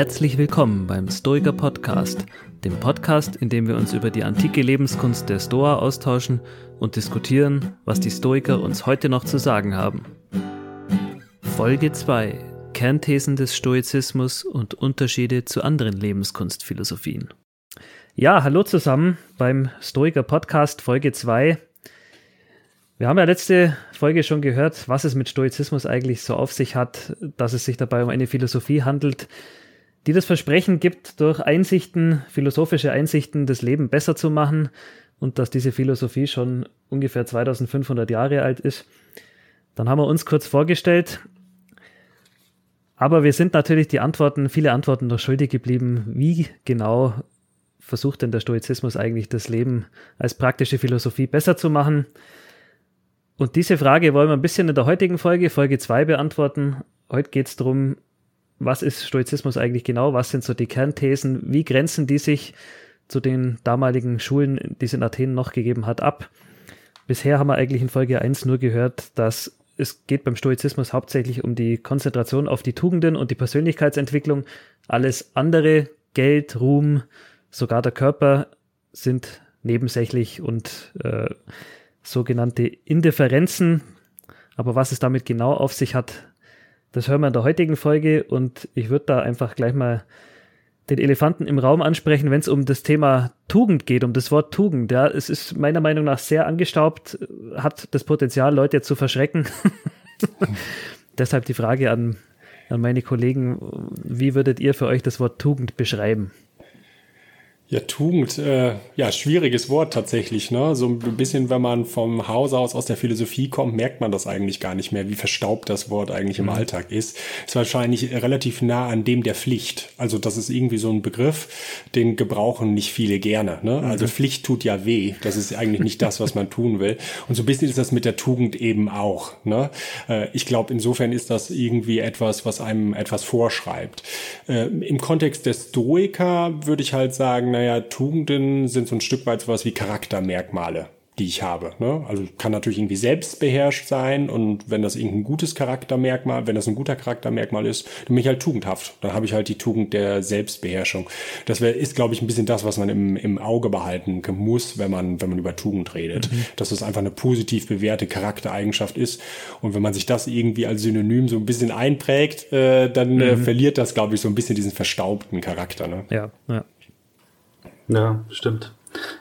Herzlich willkommen beim Stoiker Podcast, dem Podcast, in dem wir uns über die antike Lebenskunst der Stoa austauschen und diskutieren, was die Stoiker uns heute noch zu sagen haben. Folge 2 Kernthesen des Stoizismus und Unterschiede zu anderen Lebenskunstphilosophien. Ja, hallo zusammen beim Stoiker Podcast Folge 2. Wir haben ja letzte Folge schon gehört, was es mit Stoizismus eigentlich so auf sich hat, dass es sich dabei um eine Philosophie handelt, die das Versprechen gibt, durch Einsichten, philosophische Einsichten, das Leben besser zu machen und dass diese Philosophie schon ungefähr 2500 Jahre alt ist. Dann haben wir uns kurz vorgestellt, aber wir sind natürlich die Antworten, viele Antworten noch schuldig geblieben. Wie genau versucht denn der Stoizismus eigentlich das Leben als praktische Philosophie besser zu machen? Und diese Frage wollen wir ein bisschen in der heutigen Folge, Folge 2, beantworten. Heute geht es darum, was ist Stoizismus eigentlich genau? Was sind so die Kernthesen? Wie grenzen die sich zu den damaligen Schulen, die es in Athen noch gegeben hat, ab? Bisher haben wir eigentlich in Folge 1 nur gehört, dass es geht beim Stoizismus hauptsächlich um die Konzentration auf die Tugenden und die Persönlichkeitsentwicklung. Alles andere, Geld, Ruhm, sogar der Körper sind nebensächlich und äh, sogenannte Indifferenzen. Aber was es damit genau auf sich hat, das hören wir in der heutigen Folge und ich würde da einfach gleich mal den Elefanten im Raum ansprechen, wenn es um das Thema Tugend geht, um das Wort Tugend. Ja, es ist meiner Meinung nach sehr angestaubt, hat das Potenzial, Leute zu verschrecken. Deshalb die Frage an, an meine Kollegen, wie würdet ihr für euch das Wort Tugend beschreiben? Ja, Tugend, äh, ja, schwieriges Wort tatsächlich. Ne? So ein bisschen, wenn man vom Haus aus aus der Philosophie kommt, merkt man das eigentlich gar nicht mehr, wie verstaubt das Wort eigentlich im mhm. Alltag ist. Ist wahrscheinlich relativ nah an dem der Pflicht. Also das ist irgendwie so ein Begriff, den gebrauchen nicht viele gerne. Ne? Mhm. Also Pflicht tut ja weh. Das ist eigentlich nicht das, was man tun will. Und so ein bisschen ist das mit der Tugend eben auch. Ne? Äh, ich glaube, insofern ist das irgendwie etwas, was einem etwas vorschreibt. Äh, Im Kontext der Stoiker würde ich halt sagen, naja, Tugenden sind so ein Stück weit sowas wie Charaktermerkmale die ich habe. Ne? Also kann natürlich irgendwie selbstbeherrscht sein und wenn das irgendein gutes Charaktermerkmal, wenn das ein guter Charaktermerkmal ist, dann bin ich halt tugendhaft. Dann habe ich halt die Tugend der Selbstbeherrschung. Das wär, ist, glaube ich, ein bisschen das, was man im, im Auge behalten muss, wenn man, wenn man über Tugend redet. Mhm. Dass es einfach eine positiv bewährte Charaktereigenschaft ist. Und wenn man sich das irgendwie als Synonym so ein bisschen einprägt, äh, dann äh, mhm. äh, verliert das, glaube ich, so ein bisschen diesen verstaubten Charakter. Ne? Ja, ja. Ja, stimmt.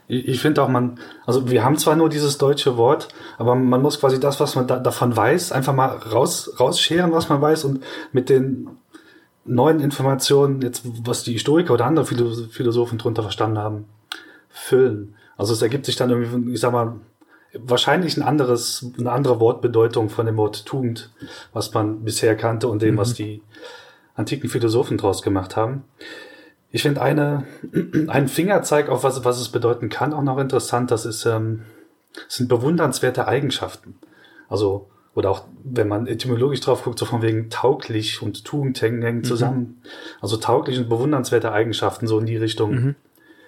Ich, finde auch, man, also wir haben zwar nur dieses deutsche Wort, aber man muss quasi das, was man da, davon weiß, einfach mal raus, rausscheren, was man weiß und mit den neuen Informationen, jetzt was die Historiker oder andere Philosophen drunter verstanden haben, füllen. Also es ergibt sich dann irgendwie, ich sag mal, wahrscheinlich ein anderes, eine andere Wortbedeutung von dem Wort Tugend, was man bisher kannte und dem, mhm. was die antiken Philosophen draus gemacht haben. Ich finde eine, ein Fingerzeig auf was, was es bedeuten kann, auch noch interessant. Das ist, ähm, sind bewundernswerte Eigenschaften. Also, oder auch, wenn man etymologisch drauf guckt, so von wegen tauglich und Tugend hängen, mhm. zusammen. Also tauglich und bewundernswerte Eigenschaften, so in die Richtung mhm.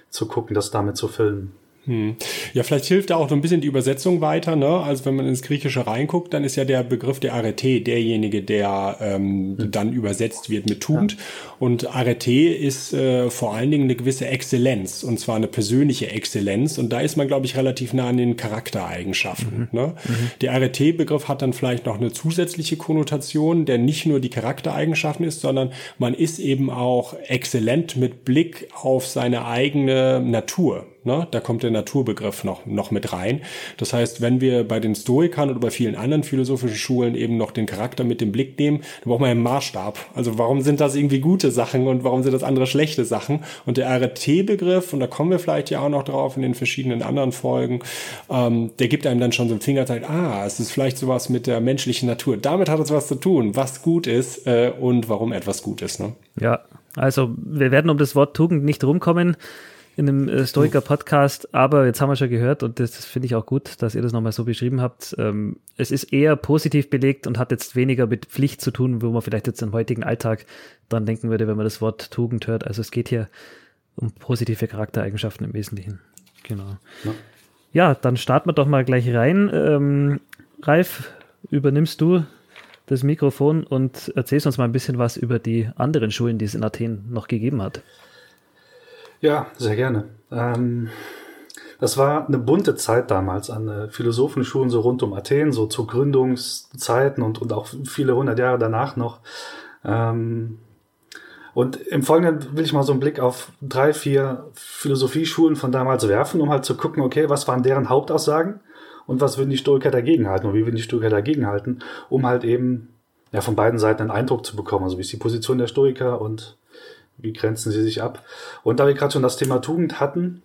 zu gucken, das damit zu füllen. Hm. Ja, vielleicht hilft da auch so ein bisschen die Übersetzung weiter. Ne? Also wenn man ins Griechische reinguckt, dann ist ja der Begriff der Arete derjenige, der ähm, hm. dann übersetzt wird mit Tugend. Ja. Und Arete ist äh, vor allen Dingen eine gewisse Exzellenz, und zwar eine persönliche Exzellenz. Und da ist man, glaube ich, relativ nah an den Charaktereigenschaften. Mhm. Ne? Mhm. Der Arete-Begriff hat dann vielleicht noch eine zusätzliche Konnotation, der nicht nur die Charaktereigenschaften ist, sondern man ist eben auch exzellent mit Blick auf seine eigene Natur. Ne? Da kommt der Naturbegriff noch, noch mit rein. Das heißt, wenn wir bei den Stoikern oder bei vielen anderen philosophischen Schulen eben noch den Charakter mit dem Blick nehmen, dann braucht man einen Maßstab. Also warum sind das irgendwie gute Sachen und warum sind das andere schlechte Sachen? Und der RT-Begriff, und da kommen wir vielleicht ja auch noch drauf in den verschiedenen anderen Folgen, ähm, der gibt einem dann schon so ein Fingerzeig, ah, es ist vielleicht sowas mit der menschlichen Natur. Damit hat es was zu tun, was gut ist äh, und warum etwas gut ist. Ne? Ja, also wir werden um das Wort Tugend nicht rumkommen in einem äh, Stoiker-Podcast, aber jetzt haben wir schon gehört und das, das finde ich auch gut, dass ihr das nochmal so beschrieben habt. Ähm, es ist eher positiv belegt und hat jetzt weniger mit Pflicht zu tun, wo man vielleicht jetzt im heutigen Alltag dran denken würde, wenn man das Wort Tugend hört. Also es geht hier um positive Charaktereigenschaften im Wesentlichen. Genau. Ja, ja dann starten wir doch mal gleich rein. Ähm, Ralf, übernimmst du das Mikrofon und erzählst uns mal ein bisschen was über die anderen Schulen, die es in Athen noch gegeben hat. Ja, sehr gerne. Ähm, das war eine bunte Zeit damals an äh, Philosophenschulen so rund um Athen, so zu Gründungszeiten und, und auch viele hundert Jahre danach noch. Ähm, und im Folgenden will ich mal so einen Blick auf drei, vier Philosophieschulen von damals werfen, um halt zu gucken, okay, was waren deren Hauptaussagen und was würden die Stoiker dagegenhalten und wie würden die Stoiker dagegenhalten, um halt eben ja, von beiden Seiten einen Eindruck zu bekommen. Also wie ist die Position der Stoiker und wie grenzen sie sich ab. Und da wir gerade schon das Thema Tugend hatten,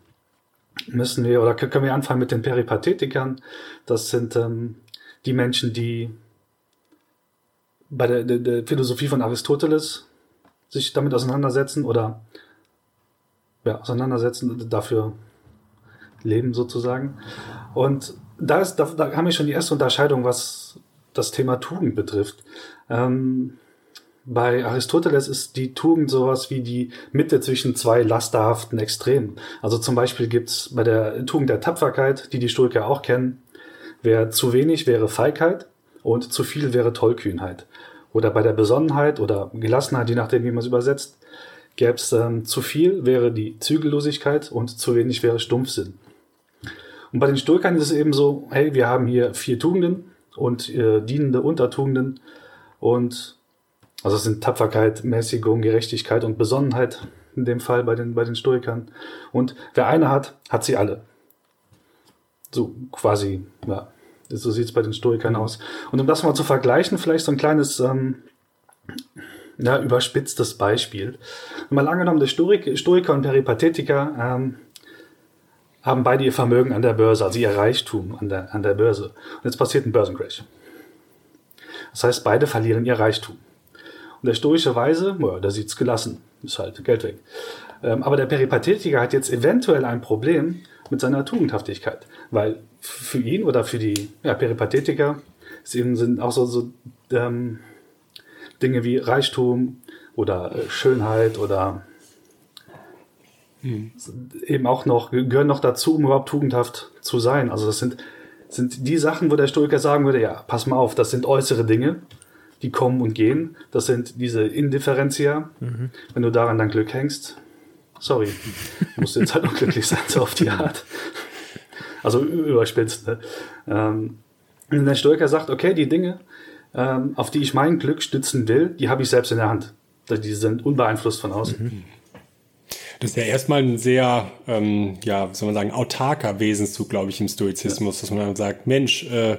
müssen wir oder können wir anfangen mit den Peripathetikern. Das sind ähm, die Menschen, die bei der, der, der Philosophie von Aristoteles sich damit auseinandersetzen oder ja, auseinandersetzen, dafür leben sozusagen. Und da, ist, da, da haben wir schon die erste Unterscheidung, was das Thema Tugend betrifft. Ähm, bei Aristoteles ist die Tugend sowas wie die Mitte zwischen zwei lasterhaften Extremen. Also zum Beispiel gibt's bei der Tugend der Tapferkeit, die die Stoiker auch kennen, wer zu wenig wäre Feigheit und zu viel wäre Tollkühnheit. Oder bei der Besonnenheit oder Gelassenheit, je nachdem, wie man es übersetzt, gäbe es ähm, zu viel wäre die Zügellosigkeit und zu wenig wäre Stumpfsinn. Und bei den Stoikern ist es eben so, hey, wir haben hier vier Tugenden und äh, dienende Untertugenden und also es sind Tapferkeit, Mäßigung, Gerechtigkeit und Besonnenheit in dem Fall bei den, bei den Stoikern. Und wer eine hat, hat sie alle. So quasi, ja. So sieht es bei den Stoikern mhm. aus. Und um das mal zu vergleichen, vielleicht so ein kleines ähm, ja, überspitztes Beispiel. Mal angenommen, der Stoik, Stoiker und Peripathetiker ähm, haben beide ihr Vermögen an der Börse, also ihr Reichtum an der, an der Börse. Und jetzt passiert ein Börsencrash. Das heißt, beide verlieren ihr Reichtum. Und der stoische Weise, ja, da sieht's gelassen, ist halt Geld weg. Ähm, aber der Peripathetiker hat jetzt eventuell ein Problem mit seiner Tugendhaftigkeit, weil für ihn oder für die ja, Peripathetiker sind auch so, so ähm, Dinge wie Reichtum oder äh, Schönheit oder hm. eben auch noch, gehören noch dazu, um überhaupt tugendhaft zu sein. Also das sind, sind die Sachen, wo der Stoiker sagen würde, ja, pass mal auf, das sind äußere Dinge, die kommen und gehen. Das sind diese Indifferentia. Mhm. Wenn du daran dein Glück hängst, sorry, musst du jetzt halt noch glücklich sein, so auf die Art. Also überspitzt. Ne? Ähm, der Stoiker sagt, okay, die Dinge, ähm, auf die ich mein Glück stützen will, die habe ich selbst in der Hand. Die sind unbeeinflusst von außen. Mhm. Das ist ja erstmal ein sehr, ähm, ja, soll man sagen, autarker Wesenszug, glaube ich, im Stoizismus, ja. dass man dann sagt, Mensch, äh,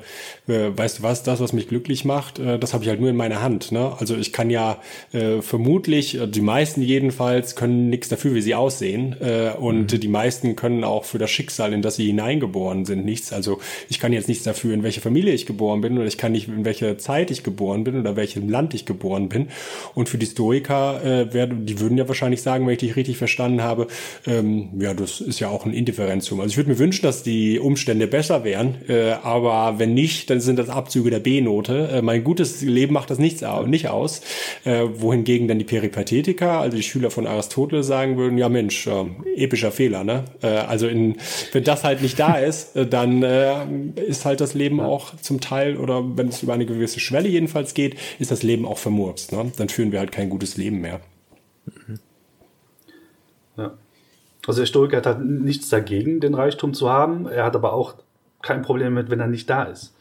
äh, weißt du was, das, was mich glücklich macht, äh, das habe ich halt nur in meiner Hand. Ne? Also ich kann ja äh, vermutlich, äh, die meisten jedenfalls, können nichts dafür, wie sie aussehen. Äh, und mhm. die meisten können auch für das Schicksal, in das sie hineingeboren sind, nichts. Also ich kann jetzt nichts dafür, in welche Familie ich geboren bin, oder ich kann nicht, in welcher Zeit ich geboren bin oder welchem Land ich geboren bin. Und für die Stoiker, äh, werden, die würden ja wahrscheinlich sagen, wenn ich dich richtig verstanden verstanden habe, ähm, ja, das ist ja auch ein Indifferenzum. Also ich würde mir wünschen, dass die Umstände besser wären, äh, aber wenn nicht, dann sind das Abzüge der B-Note. Äh, mein gutes Leben macht das nichts, nicht aus. Äh, wohingegen dann die Peripathetiker, also die Schüler von Aristoteles sagen würden, ja Mensch, äh, epischer Fehler, ne? Äh, also in, wenn das halt nicht da ist, äh, dann ist halt das Leben auch zum Teil, oder wenn es über eine gewisse Schwelle jedenfalls geht, ist das Leben auch vermurkst. Ne? Dann führen wir halt kein gutes Leben mehr. Mhm. Ja. Also der Stoiker hat halt nichts dagegen, den Reichtum zu haben. Er hat aber auch kein Problem mit, wenn er nicht da ist.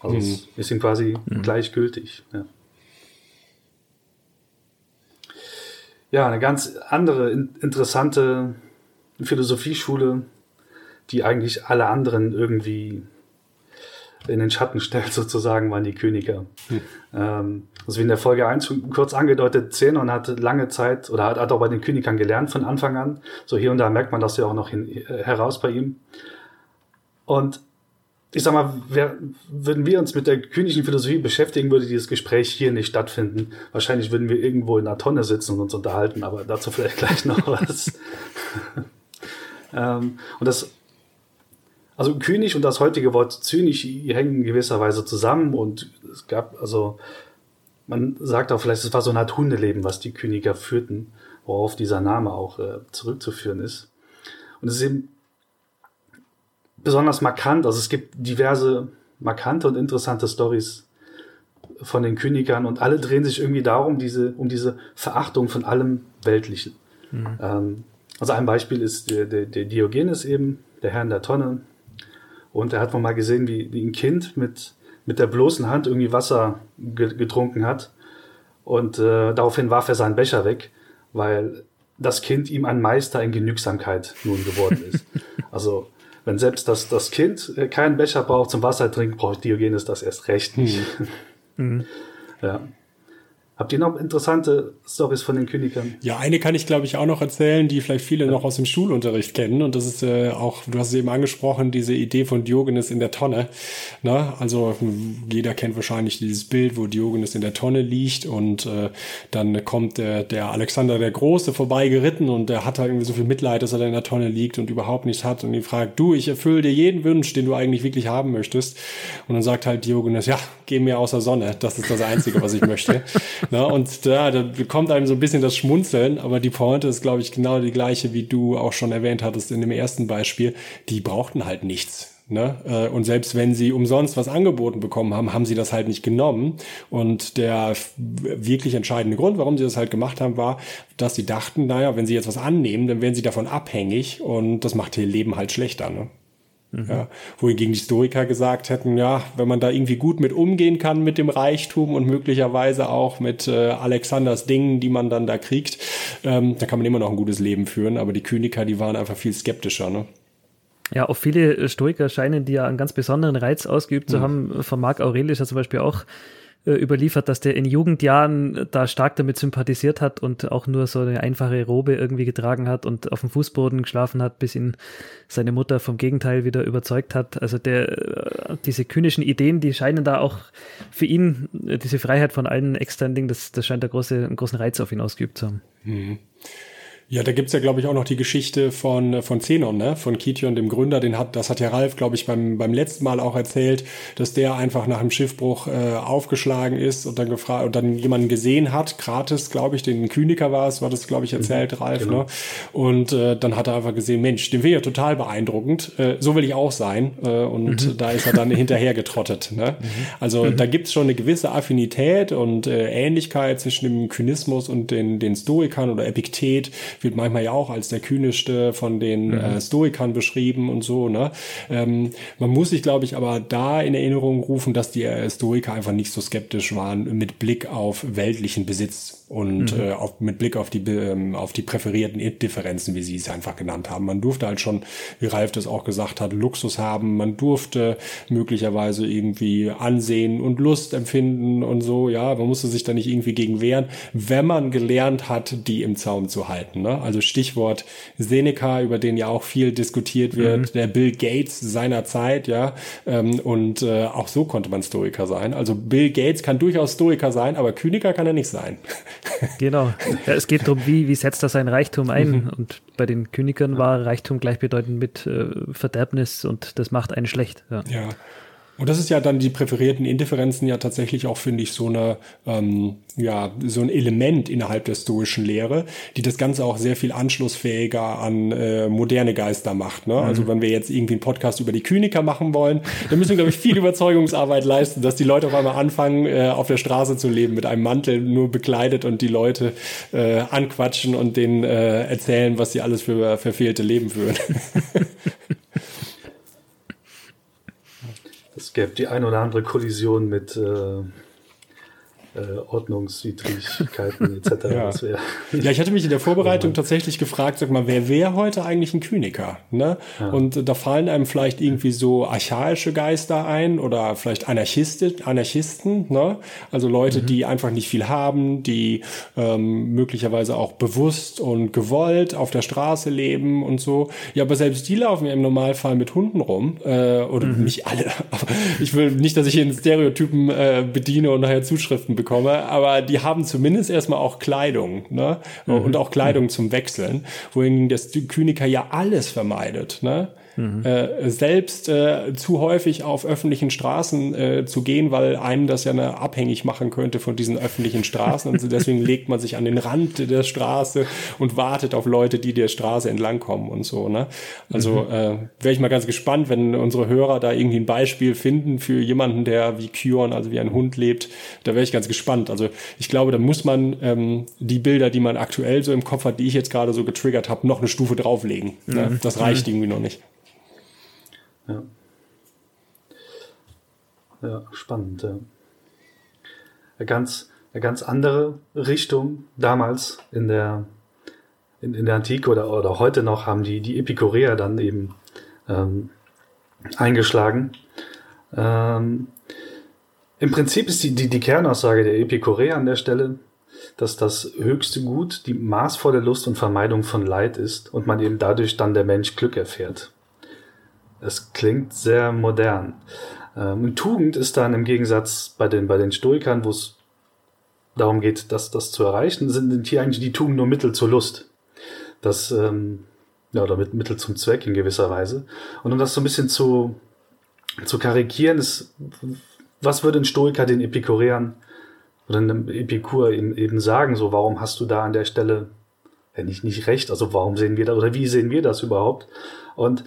Also mhm. ist ihm quasi mhm. gleichgültig. Ja. ja, eine ganz andere, interessante Philosophieschule, die eigentlich alle anderen irgendwie in den Schatten stellt, sozusagen, waren die Königer. Hm. Ähm, also wie in der Folge 1 schon kurz angedeutet, Zenon hat lange Zeit oder hat, hat auch bei den Königern gelernt von Anfang an. So hier und da merkt man das ja auch noch hin, äh, heraus bei ihm. Und ich sag mal, wer, würden wir uns mit der königlichen Philosophie beschäftigen, würde dieses Gespräch hier nicht stattfinden. Wahrscheinlich würden wir irgendwo in einer Tonne sitzen und uns unterhalten, aber dazu vielleicht gleich noch was. ähm, und das also König und das heutige Wort zynisch hängen in gewisser Weise zusammen und es gab, also man sagt auch vielleicht, es war so eine Art Hundeleben, was die Königer führten, worauf dieser Name auch äh, zurückzuführen ist. Und es ist eben besonders markant, also es gibt diverse markante und interessante Stories von den Königern und alle drehen sich irgendwie darum, diese, um diese Verachtung von allem Weltlichen. Mhm. Ähm, also ein Beispiel ist der, der, der, Diogenes eben, der Herr in der Tonne. Und er hat wohl mal gesehen, wie, wie ein Kind mit, mit der bloßen Hand irgendwie Wasser getrunken hat. Und äh, daraufhin warf er seinen Becher weg, weil das Kind ihm ein Meister in Genügsamkeit nun geworden ist. also wenn selbst das, das Kind äh, keinen Becher braucht zum Wasser trinken, braucht Diogenes das erst recht nicht. Mhm. ja. Habt ihr noch interessante Stories von den Königern? Ja, eine kann ich, glaube ich, auch noch erzählen, die vielleicht viele noch aus dem Schulunterricht kennen. Und das ist äh, auch, du hast es eben angesprochen, diese Idee von Diogenes in der Tonne. Na, also jeder kennt wahrscheinlich dieses Bild, wo Diogenes in der Tonne liegt und äh, dann kommt der, der Alexander der Große vorbei geritten und der hat halt irgendwie so viel Mitleid, dass er da in der Tonne liegt und überhaupt nichts hat und ihn fragt, du, ich erfülle dir jeden Wunsch, den du eigentlich wirklich haben möchtest. Und dann sagt halt Diogenes, ja, geh mir aus der Sonne. Das ist das Einzige, was ich möchte. Na, und da, da bekommt einem so ein bisschen das Schmunzeln, aber die Pointe ist, glaube ich, genau die gleiche, wie du auch schon erwähnt hattest in dem ersten Beispiel. Die brauchten halt nichts. Ne? Äh, und selbst wenn sie umsonst was angeboten bekommen haben, haben sie das halt nicht genommen. Und der wirklich entscheidende Grund, warum sie das halt gemacht haben, war, dass sie dachten, naja, wenn sie jetzt was annehmen, dann werden sie davon abhängig und das macht ihr Leben halt schlechter. Ne? Mhm. Ja, wohingegen die Historiker gesagt hätten, ja, wenn man da irgendwie gut mit umgehen kann mit dem Reichtum und möglicherweise auch mit äh, Alexanders Dingen, die man dann da kriegt, ähm, da kann man immer noch ein gutes Leben führen. Aber die Kyniker, die waren einfach viel skeptischer. Ne? Ja, auch viele Stoiker scheinen die ja einen ganz besonderen Reiz ausgeübt zu mhm. haben. Von Marc Aurelius hat zum Beispiel auch äh, überliefert, dass der in Jugendjahren da stark damit sympathisiert hat und auch nur so eine einfache Robe irgendwie getragen hat und auf dem Fußboden geschlafen hat, bis ihn seine Mutter vom Gegenteil wieder überzeugt hat. Also der, äh, diese kühnischen Ideen, die scheinen da auch für ihn, äh, diese Freiheit von allen externen Dingen, das, das scheint der große, einen großen Reiz auf ihn ausgeübt zu haben. Mhm. Ja, da gibt's ja, glaube ich, auch noch die Geschichte von, von Zenon, ne? von Kition, dem Gründer. Den hat, das hat ja Ralf, glaube ich, beim, beim letzten Mal auch erzählt, dass der einfach nach dem Schiffbruch äh, aufgeschlagen ist und dann gefragt und dann jemanden gesehen hat, gratis, glaube ich, den Kyniker war es, war das, glaube ich, erzählt, mhm, Ralf. Genau. Ne? Und äh, dann hat er einfach gesehen, Mensch, den will ja total beeindruckend. Äh, so will ich auch sein. Äh, und mhm. da ist er dann hinterher getrottet. Ne? Mhm. Also mhm. da gibt's schon eine gewisse Affinität und äh, Ähnlichkeit zwischen dem Kynismus und den, den Stoikern oder Epiktet wird manchmal ja auch als der kühnischste von den mhm. äh, Stoikern beschrieben und so. Ne? Ähm, man muss sich, glaube ich, aber da in Erinnerung rufen, dass die äh, Stoiker einfach nicht so skeptisch waren mit Blick auf weltlichen Besitz und mhm. äh, auf, mit Blick auf die, ähm, auf die präferierten Differenzen, wie sie es einfach genannt haben. Man durfte halt schon, wie Ralf das auch gesagt hat, Luxus haben. Man durfte möglicherweise irgendwie Ansehen und Lust empfinden und so. Ja, man musste sich da nicht irgendwie gegen wehren, wenn man gelernt hat, die im Zaum zu halten. Ne? Also Stichwort Seneca, über den ja auch viel diskutiert wird, mhm. der Bill Gates seiner Zeit, ja. Ähm, und äh, auch so konnte man Stoiker sein. Also Bill Gates kann durchaus Stoiker sein, aber Kyniker kann er nicht sein. Genau. Ja, es geht darum, wie, wie setzt er sein Reichtum ein? Mhm. Und bei den Königern war Reichtum gleichbedeutend mit äh, Verderbnis und das macht einen schlecht. Ja. ja. Und das ist ja dann die präferierten Indifferenzen ja tatsächlich auch, finde ich, so eine, ähm, ja, so ein Element innerhalb der stoischen Lehre, die das Ganze auch sehr viel anschlussfähiger an äh, moderne Geister macht. Ne? Also mhm. Also wenn wir jetzt irgendwie einen Podcast über die Kyniker machen wollen, dann müssen wir, glaube ich, viel Überzeugungsarbeit leisten, dass die Leute auf einmal anfangen, äh, auf der Straße zu leben, mit einem Mantel nur bekleidet und die Leute äh, anquatschen und denen äh, erzählen, was sie alles für verfehlte Leben führen. Es gäbe die ein oder andere Kollision mit äh, äh, Ordnungswidrigkeiten etc. ja. ja, ich hatte mich in der Vorbereitung ja. tatsächlich gefragt, sag mal, wer wäre heute eigentlich ein Kyniker? Ne? Ja. Und äh, da fallen einem vielleicht irgendwie so archaische Geister ein oder vielleicht Anarchisten, Anarchisten, ne? also Leute, mhm. die einfach nicht viel haben, die ähm, möglicherweise auch bewusst und gewollt auf der Straße leben und so. Ja, aber selbst die laufen ja im Normalfall mit Hunden rum äh, oder mhm. nicht alle. Ich will nicht, dass ich hier in Stereotypen äh, bediene und nachher Zuschriften bekomme bekomme, aber die haben zumindest erstmal auch Kleidung, ne? Mhm. Und auch Kleidung mhm. zum Wechseln, wohingegen das Kyniker ja alles vermeidet, ne? Mhm. äh, selbst äh, zu häufig auf öffentlichen Straßen äh, zu gehen, weil einem das ja eine abhängig machen könnte von diesen öffentlichen Straßen. Und deswegen legt man sich an den Rand der Straße und wartet auf Leute, die der Straße entlangkommen und so. Ne? Also mhm. äh, wäre ich mal ganz gespannt, wenn unsere Hörer da irgendwie ein Beispiel finden für jemanden, der wie Kyon, also wie ein Hund lebt. Da wäre ich ganz gespannt. Also ich glaube, da muss man ähm, die Bilder, die man aktuell so im Kopf hat, die ich jetzt gerade so getriggert habe, noch eine Stufe drauflegen. Ne? Mhm. Ne? Das reicht mhm. irgendwie noch nicht. Ja. Ja, spannend. Ja. Eine ganz, eine ganz andere Richtung damals in der, in, in der Antike oder, oder heute noch haben die, die Epikureer dann eben ähm, eingeschlagen. Ähm, Im Prinzip ist die, die, die Kernaussage der Epikureer an der Stelle, dass das höchste Gut die maßvolle Lust und Vermeidung von Leid ist und man eben dadurch dann der Mensch Glück erfährt. Es klingt sehr modern. Ähm, Tugend ist dann im Gegensatz bei den, bei den Stoikern, wo es darum geht, das, das zu erreichen, sind hier eigentlich die Tugend nur Mittel zur Lust. Das, ähm, ja, oder mit Mittel zum Zweck in gewisser Weise. Und um das so ein bisschen zu, zu karikieren, ist, was würde ein Stoiker den Epikureern oder einem Epikur eben, eben sagen, so, warum hast du da an der Stelle ja, nicht, nicht recht, also warum sehen wir das, oder wie sehen wir das überhaupt? Und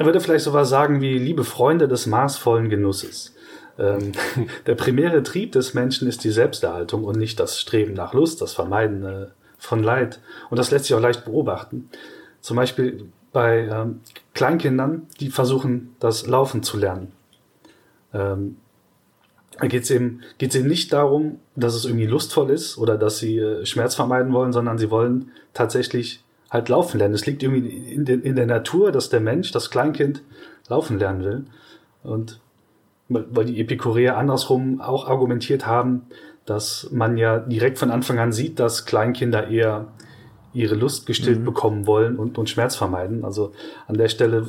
er würde vielleicht sowas sagen wie, liebe Freunde des maßvollen Genusses. Ähm, der primäre Trieb des Menschen ist die Selbsterhaltung und nicht das Streben nach Lust, das Vermeiden von Leid. Und das lässt sich auch leicht beobachten. Zum Beispiel bei ähm, Kleinkindern, die versuchen, das Laufen zu lernen. Ähm, da geht es eben, geht's eben nicht darum, dass es irgendwie lustvoll ist oder dass sie äh, Schmerz vermeiden wollen, sondern sie wollen tatsächlich halt laufen lernen. Es liegt irgendwie in, de, in der Natur, dass der Mensch, das Kleinkind, laufen lernen will. Und weil die Epikureer andersrum auch argumentiert haben, dass man ja direkt von Anfang an sieht, dass Kleinkinder eher ihre Lust gestillt mhm. bekommen wollen und, und Schmerz vermeiden. Also an der Stelle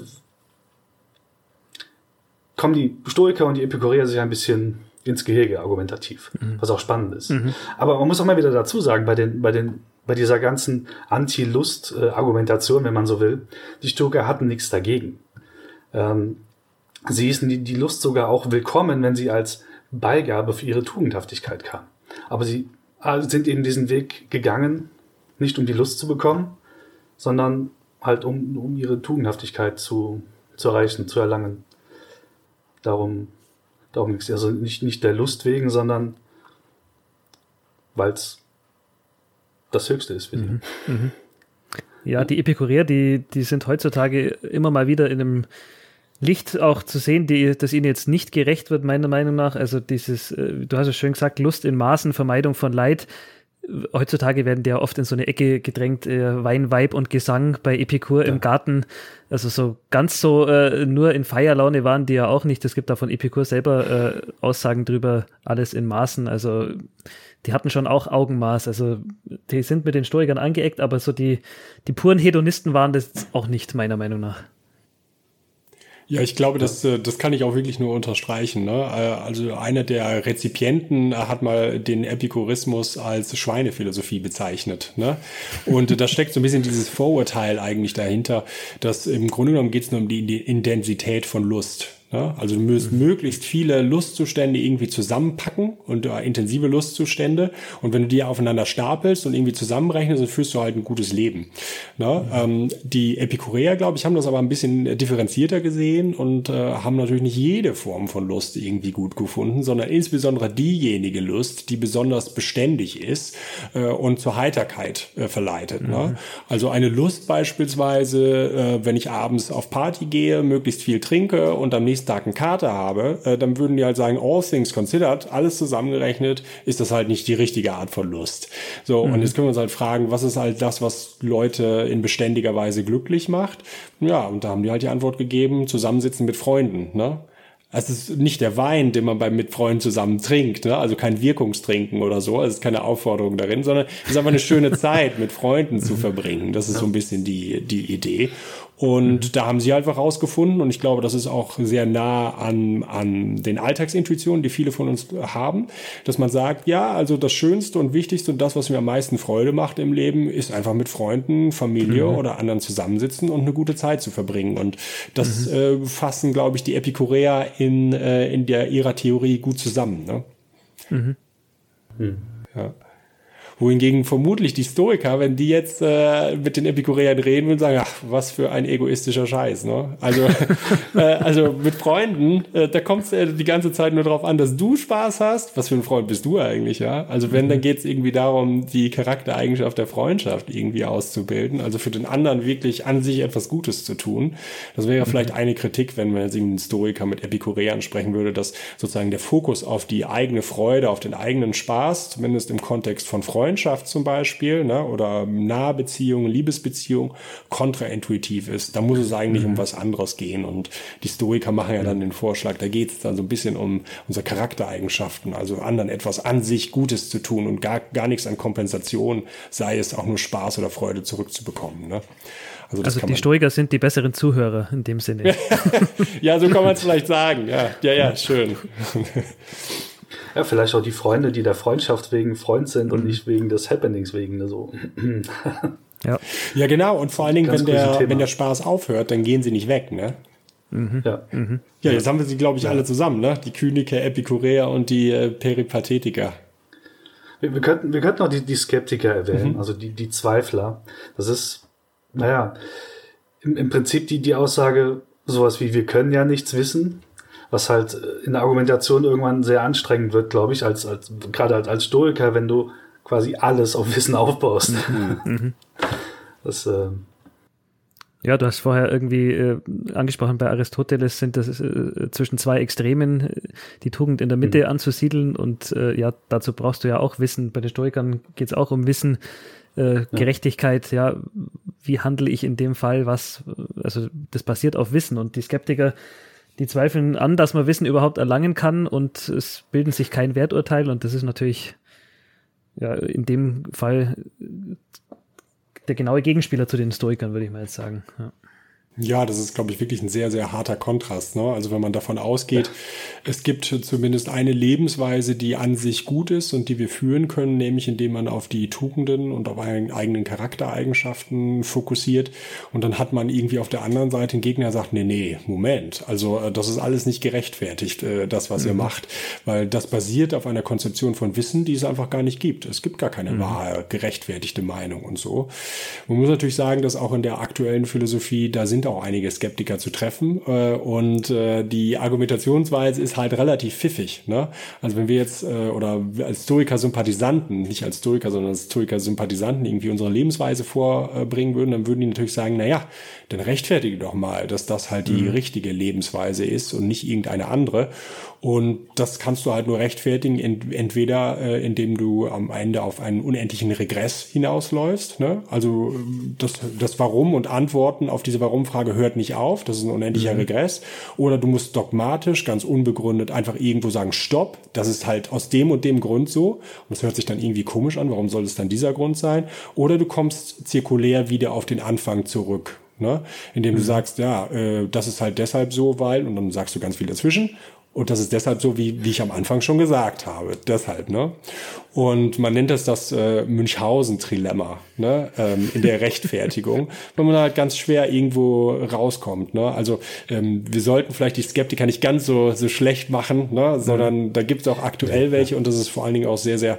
kommen die Stoiker und die Epikureer sich ein bisschen ins Gehege argumentativ, mhm. was auch spannend ist. Mhm. Aber man muss auch mal wieder dazu sagen, bei den, bei den bei dieser ganzen Anti-Lust-Argumentation, wenn man so will, die Stoker hatten nichts dagegen. Ähm, sie hießen die, die Lust sogar auch willkommen, wenn sie als Beigabe für ihre Tugendhaftigkeit kam. Aber sie äh, sind eben diesen Weg gegangen, nicht um die Lust zu bekommen, sondern halt um, um ihre Tugendhaftigkeit zu, zu erreichen, zu erlangen. Darum, darum nichts. Also nicht, nicht der Lust wegen, sondern weil es das Höchste ist für sie. Mhm. Mhm. Ja, die Epikureer, die, die sind heutzutage immer mal wieder in einem Licht auch zu sehen, die, das ihnen jetzt nicht gerecht wird, meiner Meinung nach. Also dieses, äh, du hast es schön gesagt, Lust in Maßen, Vermeidung von Leid. Heutzutage werden die ja oft in so eine Ecke gedrängt, äh, Wein, Weib und Gesang bei Epikur ja. im Garten. Also so ganz so äh, nur in Feierlaune waren die ja auch nicht. Es gibt da von Epikur selber äh, Aussagen drüber, alles in Maßen. Also die hatten schon auch Augenmaß. Also die sind mit den Stoikern angeeckt, aber so die, die puren Hedonisten waren das auch nicht, meiner Meinung nach. Ja, ich glaube, das, äh, das kann ich auch wirklich nur unterstreichen. Ne? Äh, also einer der Rezipienten hat mal den Epikurismus als Schweinephilosophie bezeichnet. Ne? Und da steckt so ein bisschen dieses Vorurteil eigentlich dahinter, dass im Grunde genommen geht es nur um die Intensität von Lust. Ja, also du musst mhm. möglichst viele Lustzustände irgendwie zusammenpacken und äh, intensive Lustzustände. Und wenn du die aufeinander stapelst und irgendwie zusammenrechnest, dann führst du halt ein gutes Leben. Ne? Mhm. Ähm, die Epikureer, glaube ich, haben das aber ein bisschen differenzierter gesehen und äh, haben natürlich nicht jede Form von Lust irgendwie gut gefunden, sondern insbesondere diejenige Lust, die besonders beständig ist äh, und zur Heiterkeit äh, verleitet. Ne? Mhm. Ne? Also eine Lust beispielsweise, äh, wenn ich abends auf Party gehe, möglichst viel trinke und am nächsten eine Karte habe, äh, dann würden die halt sagen, all things considered, alles zusammengerechnet, ist das halt nicht die richtige Art von Lust. So, mhm. und jetzt können wir uns halt fragen, was ist halt das, was Leute in beständiger Weise glücklich macht? Ja, und da haben die halt die Antwort gegeben, zusammensitzen mit Freunden, ne? Es ist nicht der Wein, den man bei mit Freunden zusammen trinkt, ne? also kein Wirkungstrinken oder so, es ist keine Aufforderung darin, sondern es ist einfach eine schöne Zeit mit Freunden zu verbringen. Das ist so ein bisschen die, die Idee. Und mhm. da haben sie einfach rausgefunden, und ich glaube, das ist auch sehr nah an, an den Alltagsintuitionen, die viele von uns haben, dass man sagt, ja, also das Schönste und Wichtigste und das, was mir am meisten Freude macht im Leben, ist einfach mit Freunden, Familie mhm. oder anderen zusammensitzen und eine gute Zeit zu verbringen. Und das mhm. äh, fassen, glaube ich, die Epikureer in, äh, in der ihrer Theorie gut zusammen. Ne? Mhm. Hm. Ja wohingegen vermutlich die Stoiker, wenn die jetzt äh, mit den Epikureern reden, würden sagen, ach, was für ein egoistischer Scheiß. Ne? Also, äh, also mit Freunden, äh, da kommt es äh, die ganze Zeit nur darauf an, dass du Spaß hast. Was für ein Freund bist du eigentlich, ja? Also wenn, mhm. dann geht es irgendwie darum, die Charaktereigenschaft der Freundschaft irgendwie auszubilden. Also für den anderen wirklich an sich etwas Gutes zu tun. Das wäre mhm. vielleicht eine Kritik, wenn man jetzt einen Stoiker mit Epikureern sprechen würde, dass sozusagen der Fokus auf die eigene Freude, auf den eigenen Spaß, zumindest im Kontext von Freunden, Freundschaft zum Beispiel ne, oder Nahbeziehung, Liebesbeziehung kontraintuitiv ist. Da muss es eigentlich mhm. um was anderes gehen. Und die Stoiker machen ja dann den Vorschlag, da geht es dann so ein bisschen um unsere Charaktereigenschaften, also anderen etwas an sich Gutes zu tun und gar, gar nichts an Kompensation, sei es auch nur Spaß oder Freude zurückzubekommen. Ne? Also, also die Stoiker sind die besseren Zuhörer in dem Sinne. ja, so kann man es vielleicht sagen. Ja, ja, ja, schön. Ja, vielleicht auch die Freunde, die der Freundschaft wegen Freund sind und mhm. nicht wegen des Happenings wegen. Ne, so. ja. ja, genau. Und vor allen Dingen, wenn der, wenn der Spaß aufhört, dann gehen sie nicht weg, ne? Mhm. Ja. Mhm. ja, jetzt haben wir sie, glaube ich, ja. alle zusammen, ne? Die Kyniker, Epikureer und die äh, Peripathetiker. Wir, wir, könnten, wir könnten auch die, die Skeptiker erwähnen, mhm. also die, die Zweifler. Das ist, naja, im, im Prinzip die, die Aussage, sowas wie, wir können ja nichts wissen, was halt in der Argumentation irgendwann sehr anstrengend wird, glaube ich, als, als gerade als, als Stoiker, wenn du quasi alles auf Wissen aufbaust. Mhm. mhm. das, äh, ja, du hast vorher irgendwie äh, angesprochen, bei Aristoteles sind das äh, zwischen zwei Extremen äh, die Tugend in der Mitte mhm. anzusiedeln und äh, ja, dazu brauchst du ja auch Wissen. Bei den Stoikern geht es auch um Wissen, äh, Gerechtigkeit, ja. ja, wie handle ich in dem Fall, was, also das basiert auf Wissen und die Skeptiker die zweifeln an, dass man Wissen überhaupt erlangen kann und es bilden sich kein Werturteil und das ist natürlich ja in dem Fall der genaue Gegenspieler zu den Stoikern, würde ich mal jetzt sagen. Ja. Ja, das ist, glaube ich, wirklich ein sehr, sehr harter Kontrast. Ne? Also wenn man davon ausgeht, ja. es gibt zumindest eine Lebensweise, die an sich gut ist und die wir führen können, nämlich indem man auf die Tugenden und auf eigenen Charaktereigenschaften fokussiert. Und dann hat man irgendwie auf der anderen Seite einen Gegner, der sagt, nee, nee, Moment. Also äh, das ist alles nicht gerechtfertigt, äh, das, was mhm. ihr macht. Weil das basiert auf einer Konzeption von Wissen, die es einfach gar nicht gibt. Es gibt gar keine mhm. wahre, gerechtfertigte Meinung und so. Man muss natürlich sagen, dass auch in der aktuellen Philosophie, da sind sind auch einige Skeptiker zu treffen äh, und äh, die Argumentationsweise ist halt relativ pfiffig. Ne? Also wenn wir jetzt äh, oder als Stoiker-Sympathisanten, nicht als Stoiker, sondern als Stoiker-Sympathisanten irgendwie unsere Lebensweise vorbringen würden, dann würden die natürlich sagen, na ja, dann rechtfertige doch mal, dass das halt die mhm. richtige Lebensweise ist und nicht irgendeine andere. Und das kannst du halt nur rechtfertigen, entweder äh, indem du am Ende auf einen unendlichen Regress hinausläufst. Ne? Also das, das Warum und Antworten auf diese Warum-Frage hört nicht auf. Das ist ein unendlicher mhm. Regress. Oder du musst dogmatisch, ganz unbegründet einfach irgendwo sagen, stopp, das ist halt aus dem und dem Grund so. Und das hört sich dann irgendwie komisch an. Warum soll es dann dieser Grund sein? Oder du kommst zirkulär wieder auf den Anfang zurück ne? indem du mhm. sagst, ja, äh, das ist halt deshalb so, weil, und dann sagst du ganz viel dazwischen. Und das ist deshalb so, wie, wie ich am Anfang schon gesagt habe. Deshalb, ne? Und man nennt das das äh, Münchhausen-Trilemma ne? ähm, in der Rechtfertigung, wenn man halt ganz schwer irgendwo rauskommt. Ne? Also ähm, wir sollten vielleicht die Skeptiker nicht ganz so, so schlecht machen, ne? sondern mhm. da gibt es auch aktuell welche und das ist vor allen Dingen auch sehr, sehr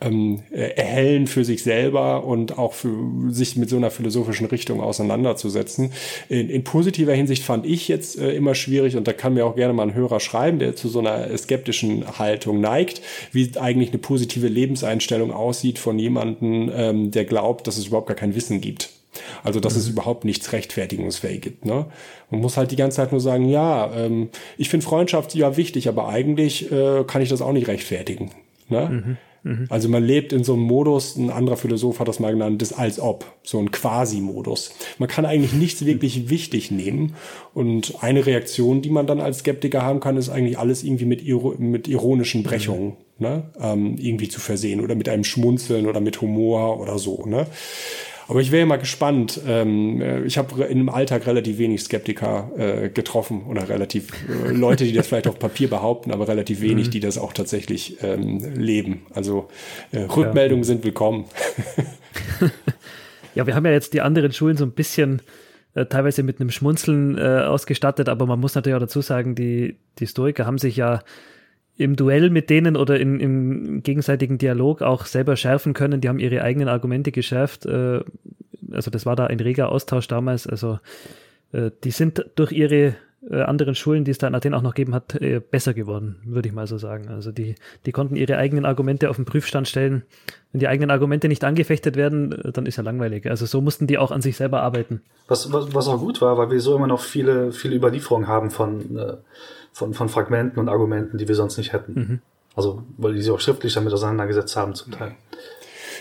ähm, erhellend für sich selber und auch für sich mit so einer philosophischen Richtung auseinanderzusetzen. In, in positiver Hinsicht fand ich jetzt äh, immer schwierig und da kann mir auch gerne mal ein Hörer schreiben, der zu so einer skeptischen Haltung neigt, wie eigentlich eine positive Lebenseinstellung aussieht von jemandem, ähm, der glaubt, dass es überhaupt gar kein Wissen gibt. Also dass mhm. es überhaupt nichts rechtfertigungsfähig gibt. Ne? Man muss halt die ganze Zeit nur sagen, ja, ähm, ich finde Freundschaft ja wichtig, aber eigentlich äh, kann ich das auch nicht rechtfertigen. Ne? Mhm. Mhm. Also man lebt in so einem Modus, ein anderer Philosoph hat das mal genannt, des als ob, so ein Quasi-Modus. Man kann eigentlich nichts wirklich wichtig nehmen und eine Reaktion, die man dann als Skeptiker haben kann, ist eigentlich alles irgendwie mit, mit ironischen Brechungen ne? ähm, irgendwie zu versehen oder mit einem Schmunzeln oder mit Humor oder so. Ne? Aber ich wäre ja mal gespannt. Ähm, äh, ich habe im Alltag relativ wenig Skeptiker äh, getroffen oder relativ äh, Leute, die das vielleicht auf Papier behaupten, aber relativ wenig, mhm. die das auch tatsächlich ähm, leben. Also äh, Rückmeldungen ja. sind willkommen. ja, wir haben ja jetzt die anderen Schulen so ein bisschen äh, teilweise mit einem Schmunzeln äh, ausgestattet, aber man muss natürlich auch dazu sagen, die, die Historiker haben sich ja im Duell mit denen oder in, im gegenseitigen Dialog auch selber schärfen können. Die haben ihre eigenen Argumente geschärft. Äh, also das war da ein reger Austausch damals. Also äh, die sind durch ihre äh, anderen Schulen, die es da in Athen auch noch gegeben hat, besser geworden, würde ich mal so sagen. Also die, die konnten ihre eigenen Argumente auf den Prüfstand stellen. Wenn die eigenen Argumente nicht angefechtet werden, dann ist ja langweilig. Also so mussten die auch an sich selber arbeiten. Was, was, was auch gut war, weil wir so immer noch viele, viele Überlieferungen haben von äh, von, von Fragmenten und Argumenten, die wir sonst nicht hätten. Mhm. Also, weil die sich auch schriftlich damit auseinandergesetzt haben zum Teil.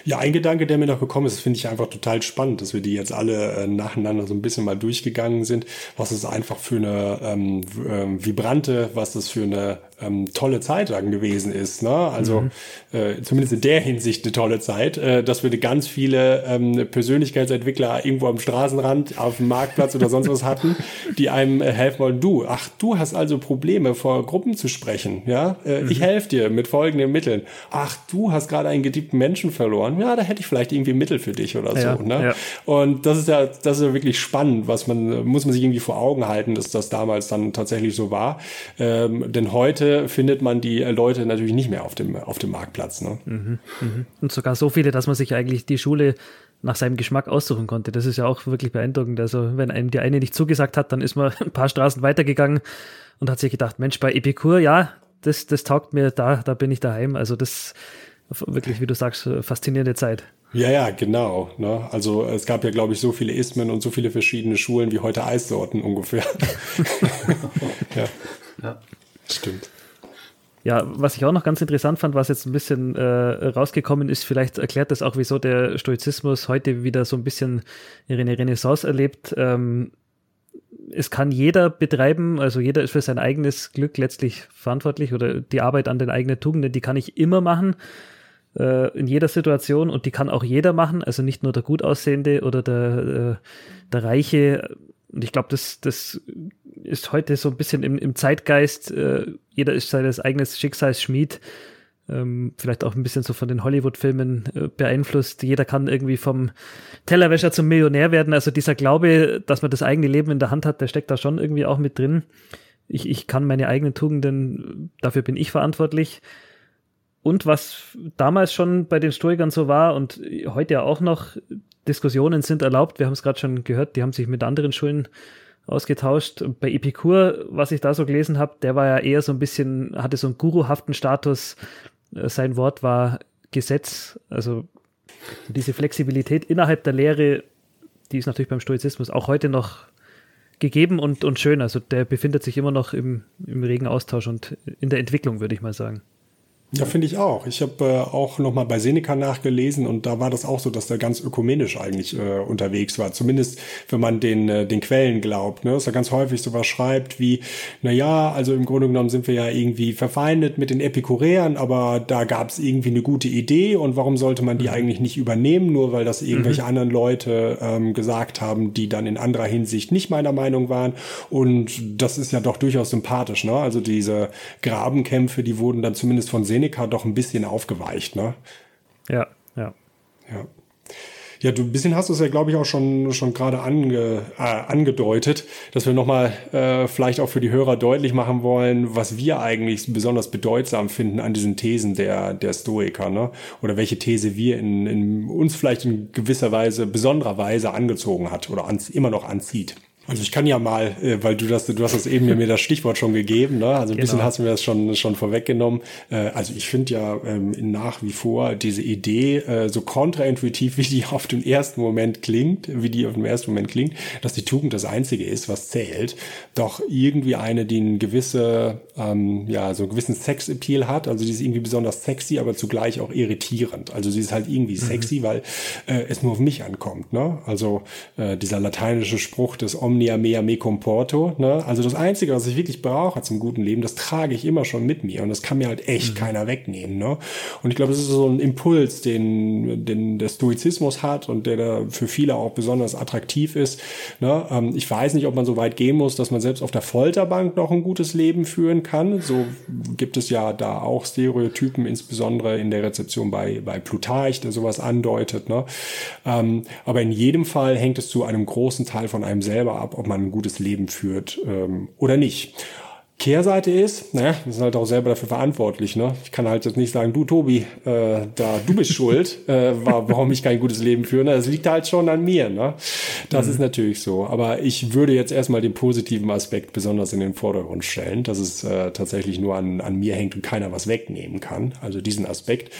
Ja, ein Gedanke, der mir noch gekommen ist, finde ich einfach total spannend, dass wir die jetzt alle äh, nacheinander so ein bisschen mal durchgegangen sind. Was ist einfach für eine ähm, äh, vibrante, was das für eine ähm, tolle Zeit dann gewesen ist. Ne? Also mhm. äh, zumindest in der Hinsicht eine tolle Zeit, äh, dass wir ganz viele ähm, Persönlichkeitsentwickler irgendwo am Straßenrand, auf dem Marktplatz oder sonst was hatten, die einem äh, helfen wollen. Du, ach, du hast also Probleme, vor Gruppen zu sprechen. Ja, äh, mhm. ich helfe dir mit folgenden Mitteln. Ach, du hast gerade einen geliebten Menschen verloren. Ja, da hätte ich vielleicht irgendwie Mittel für dich oder ja, so. Ne? Ja. Und das ist ja, das ist ja wirklich spannend, was man muss man sich irgendwie vor Augen halten, dass das damals dann tatsächlich so war. Ähm, denn heute findet man die Leute natürlich nicht mehr auf dem, auf dem Marktplatz. Ne? Mhm, mh. Und sogar so viele, dass man sich eigentlich die Schule nach seinem Geschmack aussuchen konnte. Das ist ja auch wirklich beeindruckend. Also wenn einem die eine nicht zugesagt hat, dann ist man ein paar Straßen weitergegangen und hat sich gedacht, Mensch, bei Epikur, ja, das, das taugt mir, da, da bin ich daheim. Also das wirklich, wie du sagst, faszinierende Zeit. Ja, ja, genau. Ne? Also es gab ja, glaube ich, so viele Ismen und so viele verschiedene Schulen wie heute Eissorten ungefähr. ja. ja, stimmt. Ja, was ich auch noch ganz interessant fand, was jetzt ein bisschen äh, rausgekommen ist, vielleicht erklärt das auch, wieso der Stoizismus heute wieder so ein bisschen eine Renaissance erlebt. Ähm, es kann jeder betreiben, also jeder ist für sein eigenes Glück letztlich verantwortlich oder die Arbeit an den eigenen Tugenden, die kann ich immer machen, äh, in jeder Situation und die kann auch jeder machen, also nicht nur der gut aussehende oder der, äh, der Reiche. Und ich glaube, das, das ist heute so ein bisschen im, im Zeitgeist, äh, jeder ist seines eigenen Schicksals Schmied, ähm, vielleicht auch ein bisschen so von den Hollywood-Filmen äh, beeinflusst. Jeder kann irgendwie vom Tellerwäscher zum Millionär werden. Also dieser Glaube, dass man das eigene Leben in der Hand hat, der steckt da schon irgendwie auch mit drin. Ich, ich kann meine eigenen Tugenden, dafür bin ich verantwortlich. Und was damals schon bei den Stoikern so war und heute ja auch noch, Diskussionen sind erlaubt. Wir haben es gerade schon gehört, die haben sich mit anderen Schulen ausgetauscht. Bei Epikur, was ich da so gelesen habe, der war ja eher so ein bisschen, hatte so einen guruhaften Status. Äh, sein Wort war Gesetz. Also diese Flexibilität innerhalb der Lehre, die ist natürlich beim Stoizismus auch heute noch gegeben und, und schön. Also der befindet sich immer noch im, im regen Austausch und in der Entwicklung, würde ich mal sagen. Ja, finde ich auch. Ich habe äh, auch nochmal bei Seneca nachgelesen und da war das auch so, dass der ganz ökumenisch eigentlich äh, unterwegs war. Zumindest, wenn man den, äh, den Quellen glaubt. Ne? Dass er ganz häufig sowas schreibt wie, na ja, also im Grunde genommen sind wir ja irgendwie verfeindet mit den Epikureern, aber da gab es irgendwie eine gute Idee und warum sollte man die mhm. eigentlich nicht übernehmen, nur weil das irgendwelche mhm. anderen Leute ähm, gesagt haben, die dann in anderer Hinsicht nicht meiner Meinung waren. Und das ist ja doch durchaus sympathisch. Ne? Also diese Grabenkämpfe, die wurden dann zumindest von Seneca Seneca doch ein bisschen aufgeweicht, ne? Ja, ja. Ja. Ja, du ein bisschen hast du es ja, glaube ich, auch schon, schon gerade ange, äh, angedeutet, dass wir nochmal äh, vielleicht auch für die Hörer deutlich machen wollen, was wir eigentlich besonders bedeutsam finden an diesen Thesen der, der Stoiker, ne? Oder welche These wir in, in uns vielleicht in gewisser Weise, besonderer Weise angezogen hat oder ans, immer noch anzieht. Also ich kann ja mal, äh, weil du das, du hast das eben mir das Stichwort schon gegeben, ne? Also ein genau. bisschen hast du mir das schon schon vorweggenommen. Äh, also ich finde ja ähm, nach wie vor diese Idee äh, so kontraintuitiv, wie die auf den ersten Moment klingt, wie die auf den ersten Moment klingt, dass die Tugend das Einzige ist, was zählt, doch irgendwie eine, die eine gewisse, ähm, ja, so einen gewissen Sexappeal hat. Also die ist irgendwie besonders sexy, aber zugleich auch irritierend. Also sie ist halt irgendwie mhm. sexy, weil äh, es nur auf mich ankommt. Ne? Also äh, dieser lateinische Spruch des Omni omnia mea me comporto. Ne? Also das Einzige, was ich wirklich brauche zum guten Leben, das trage ich immer schon mit mir und das kann mir halt echt mhm. keiner wegnehmen. Ne? Und ich glaube, das ist so ein Impuls, den, den der Stoizismus hat und der da für viele auch besonders attraktiv ist. Ne? Ähm, ich weiß nicht, ob man so weit gehen muss, dass man selbst auf der Folterbank noch ein gutes Leben führen kann. So gibt es ja da auch Stereotypen, insbesondere in der Rezeption bei, bei Plutarch, der sowas andeutet. Ne? Ähm, aber in jedem Fall hängt es zu einem großen Teil von einem selber ab, ob man ein gutes Leben führt ähm, oder nicht. Kehrseite ist, naja, wir sind halt auch selber dafür verantwortlich. Ne? Ich kann halt jetzt nicht sagen, du Tobi, äh, da du bist schuld, äh, warum ich kein gutes Leben führe. Ne? Das liegt halt schon an mir. Ne? Das mhm. ist natürlich so. Aber ich würde jetzt erstmal den positiven Aspekt besonders in den Vordergrund stellen, dass es äh, tatsächlich nur an, an mir hängt und keiner was wegnehmen kann. Also diesen Aspekt.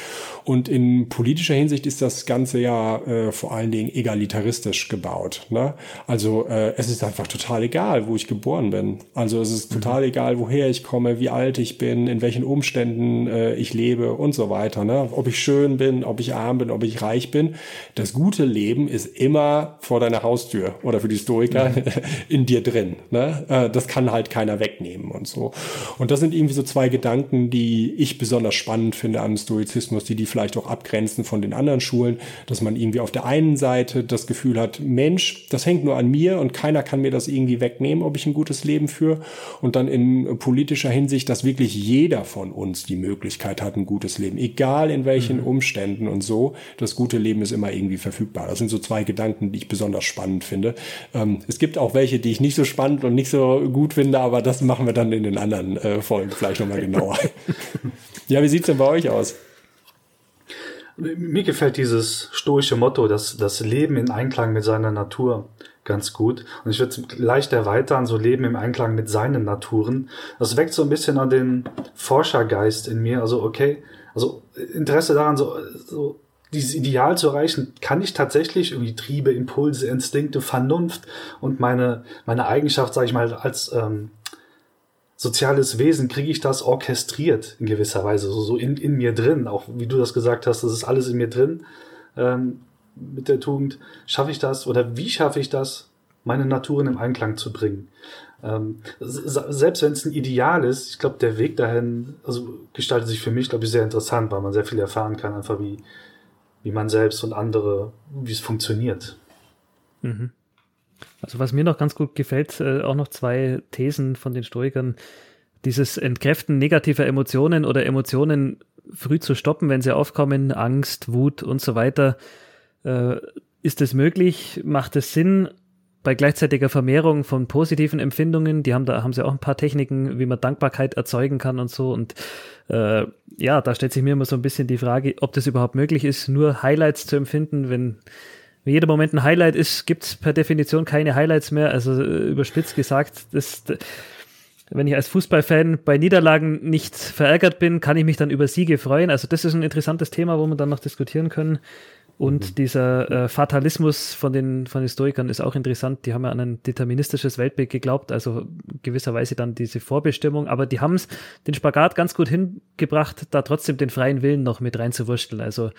Und in politischer Hinsicht ist das Ganze ja äh, vor allen Dingen egalitaristisch gebaut. Ne? Also äh, es ist einfach total egal, wo ich geboren bin. Also es ist total mhm. egal, egal woher ich komme, wie alt ich bin, in welchen Umständen äh, ich lebe und so weiter. Ne? Ob ich schön bin, ob ich arm bin, ob ich reich bin. Das gute Leben ist immer vor deiner Haustür oder für die Stoiker mhm. in dir drin. Ne? Äh, das kann halt keiner wegnehmen und so. Und das sind irgendwie so zwei Gedanken, die ich besonders spannend finde am Stoizismus, die die vielleicht auch abgrenzen von den anderen Schulen, dass man irgendwie auf der einen Seite das Gefühl hat, Mensch, das hängt nur an mir und keiner kann mir das irgendwie wegnehmen, ob ich ein gutes Leben führe. Und dann in politischer Hinsicht, dass wirklich jeder von uns die Möglichkeit hat, ein gutes Leben, egal in welchen mhm. Umständen und so. Das gute Leben ist immer irgendwie verfügbar. Das sind so zwei Gedanken, die ich besonders spannend finde. Ähm, es gibt auch welche, die ich nicht so spannend und nicht so gut finde, aber das machen wir dann in den anderen äh, Folgen vielleicht nochmal genauer. ja, wie sieht's denn bei euch aus? Mir gefällt dieses stoische Motto, dass das Leben in Einklang mit seiner Natur ganz gut. Und ich würde es leicht erweitern, so Leben im Einklang mit seinen Naturen. Das weckt so ein bisschen an den Forschergeist in mir. Also, okay, also Interesse daran, so, so dieses Ideal zu erreichen, kann ich tatsächlich irgendwie Triebe, Impulse, Instinkte, Vernunft und meine, meine Eigenschaft, sage ich mal, als ähm, soziales Wesen, kriege ich das orchestriert in gewisser Weise, so, so in, in mir drin, auch wie du das gesagt hast, das ist alles in mir drin. Ähm, mit der Tugend, schaffe ich das oder wie schaffe ich das, meine Naturen im Einklang zu bringen? Ähm, selbst wenn es ein Ideal ist, ich glaube, der Weg dahin also gestaltet sich für mich, glaube ich, sehr interessant, weil man sehr viel erfahren kann, einfach wie, wie man selbst und andere, wie es funktioniert. Mhm. Also was mir noch ganz gut gefällt, äh, auch noch zwei Thesen von den Stoikern. Dieses Entkräften negativer Emotionen oder Emotionen früh zu stoppen, wenn sie aufkommen, Angst, Wut und so weiter, äh, ist es möglich? Macht es Sinn? Bei gleichzeitiger Vermehrung von positiven Empfindungen, die haben da haben sie auch ein paar Techniken, wie man Dankbarkeit erzeugen kann und so. Und äh, ja, da stellt sich mir immer so ein bisschen die Frage, ob das überhaupt möglich ist, nur Highlights zu empfinden, wenn wenn jeder Moment ein Highlight ist, gibt es per Definition keine Highlights mehr. Also äh, überspitzt gesagt, das, wenn ich als Fußballfan bei Niederlagen nicht verärgert bin, kann ich mich dann über Siege freuen. Also das ist ein interessantes Thema, wo wir dann noch diskutieren können. Und mhm. dieser äh, Fatalismus von den, von den Stoikern ist auch interessant. Die haben ja an ein deterministisches Weltbild geglaubt, also gewisserweise dann diese Vorbestimmung. Aber die haben es den Spagat ganz gut hingebracht, da trotzdem den freien Willen noch mit reinzuwursteln. Also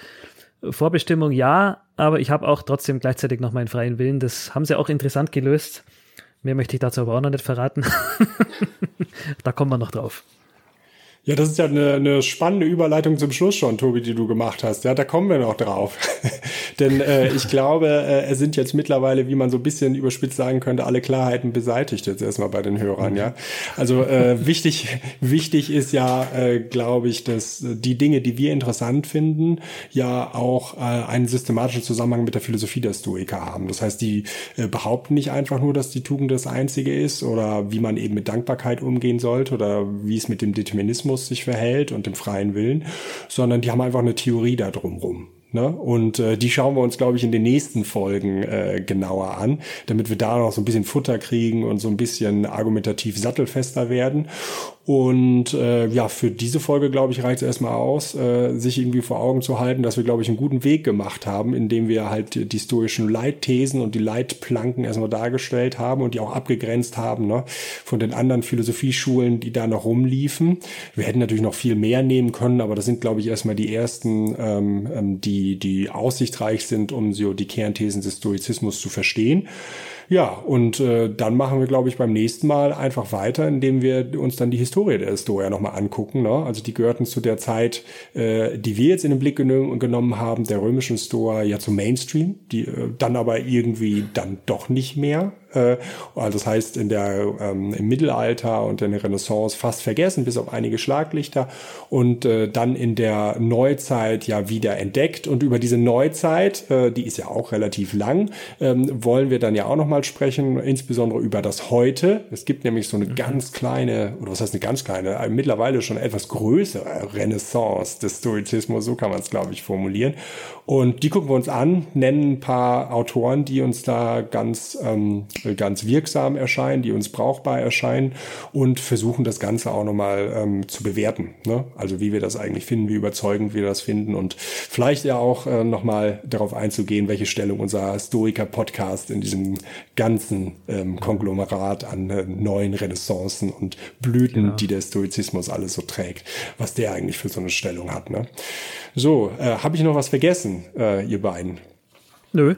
Vorbestimmung ja, aber ich habe auch trotzdem gleichzeitig noch meinen freien Willen. Das haben sie auch interessant gelöst. Mehr möchte ich dazu aber auch noch nicht verraten. da kommen wir noch drauf. Ja, das ist ja eine, eine spannende Überleitung zum Schluss schon, Tobi, die du gemacht hast. Ja, da kommen wir noch drauf. Denn äh, ich glaube, äh, es sind jetzt mittlerweile, wie man so ein bisschen überspitzt sagen könnte, alle Klarheiten beseitigt jetzt erstmal bei den Hörern, ja. Also äh, wichtig, wichtig ist ja, äh, glaube ich, dass die Dinge, die wir interessant finden, ja auch äh, einen systematischen Zusammenhang mit der Philosophie der Stoiker haben. Das heißt, die äh, behaupten nicht einfach nur, dass die Tugend das Einzige ist oder wie man eben mit Dankbarkeit umgehen sollte oder wie es mit dem Determinismus Stoizismus sich verhält und dem freien Willen, sondern die haben einfach eine Theorie da drumrum. Ne? Und äh, die schauen wir uns, glaube ich, in den nächsten Folgen äh, genauer an, damit wir da noch so ein bisschen Futter kriegen und so ein bisschen argumentativ sattelfester werden. Und äh, ja, für diese Folge, glaube ich, reicht es erstmal aus, äh, sich irgendwie vor Augen zu halten, dass wir, glaube ich, einen guten Weg gemacht haben, indem wir halt die stoischen Leitthesen und die Leitplanken erstmal dargestellt haben und die auch abgegrenzt haben ne, von den anderen Philosophieschulen, die da noch rumliefen. Wir hätten natürlich noch viel mehr nehmen können, aber das sind, glaube ich, erstmal die ersten, ähm, ähm die, die aussichtsreich sind, um so die Kernthesen des Stoizismus zu verstehen. Ja, und äh, dann machen wir, glaube ich, beim nächsten Mal einfach weiter, indem wir uns dann die Historie der Stoa nochmal angucken. Ne? Also die gehörten zu der Zeit, äh, die wir jetzt in den Blick gen genommen haben, der römischen Stoa ja zum Mainstream, die äh, dann aber irgendwie dann doch nicht mehr. Äh, also das heißt, in der, ähm, im Mittelalter und in der Renaissance fast vergessen, bis auf einige Schlaglichter und äh, dann in der Neuzeit ja wieder entdeckt. Und über diese Neuzeit, äh, die ist ja auch relativ lang, ähm, wollen wir dann ja auch nochmal sprechen, insbesondere über das Heute. Es gibt nämlich so eine mhm. ganz kleine, oder was heißt eine ganz kleine, äh, mittlerweile schon etwas größere Renaissance des Stoizismus, so kann man es, glaube ich, formulieren. Und die gucken wir uns an, nennen ein paar Autoren, die uns da ganz, ähm, ganz wirksam erscheinen, die uns brauchbar erscheinen und versuchen das Ganze auch nochmal ähm, zu bewerten. Ne? Also wie wir das eigentlich finden, wie überzeugend wir das finden und vielleicht ja auch äh, nochmal darauf einzugehen, welche Stellung unser Historiker-Podcast in diesem ganzen ähm, Konglomerat an äh, neuen Renaissancen und Blüten, genau. die der Stoizismus alles so trägt, was der eigentlich für so eine Stellung hat. Ne? So, äh, habe ich noch was vergessen, äh, ihr beiden? Nö.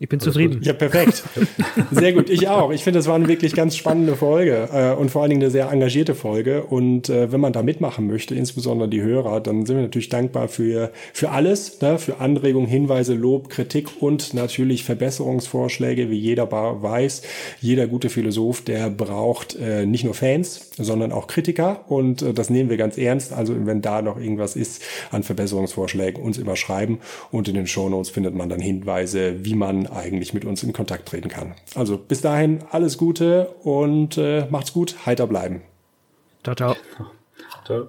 Ich bin zufrieden. Ja, perfekt. Sehr gut. Ich auch. Ich finde, das war eine wirklich ganz spannende Folge äh, und vor allen Dingen eine sehr engagierte Folge. Und äh, wenn man da mitmachen möchte, insbesondere die Hörer, dann sind wir natürlich dankbar für, für alles, ne? für Anregungen, Hinweise, Lob, Kritik und natürlich Verbesserungsvorschläge, wie jeder weiß. Jeder gute Philosoph, der braucht äh, nicht nur Fans, sondern auch Kritiker. Und äh, das nehmen wir ganz ernst. Also wenn da noch irgendwas ist an Verbesserungsvorschlägen, uns immer schreiben. Und in den Shownotes findet man dann Hinweise, wie man eigentlich mit uns in Kontakt treten kann. Also bis dahin alles Gute und äh, macht's gut, heiter bleiben. Ciao, ciao. Ciao.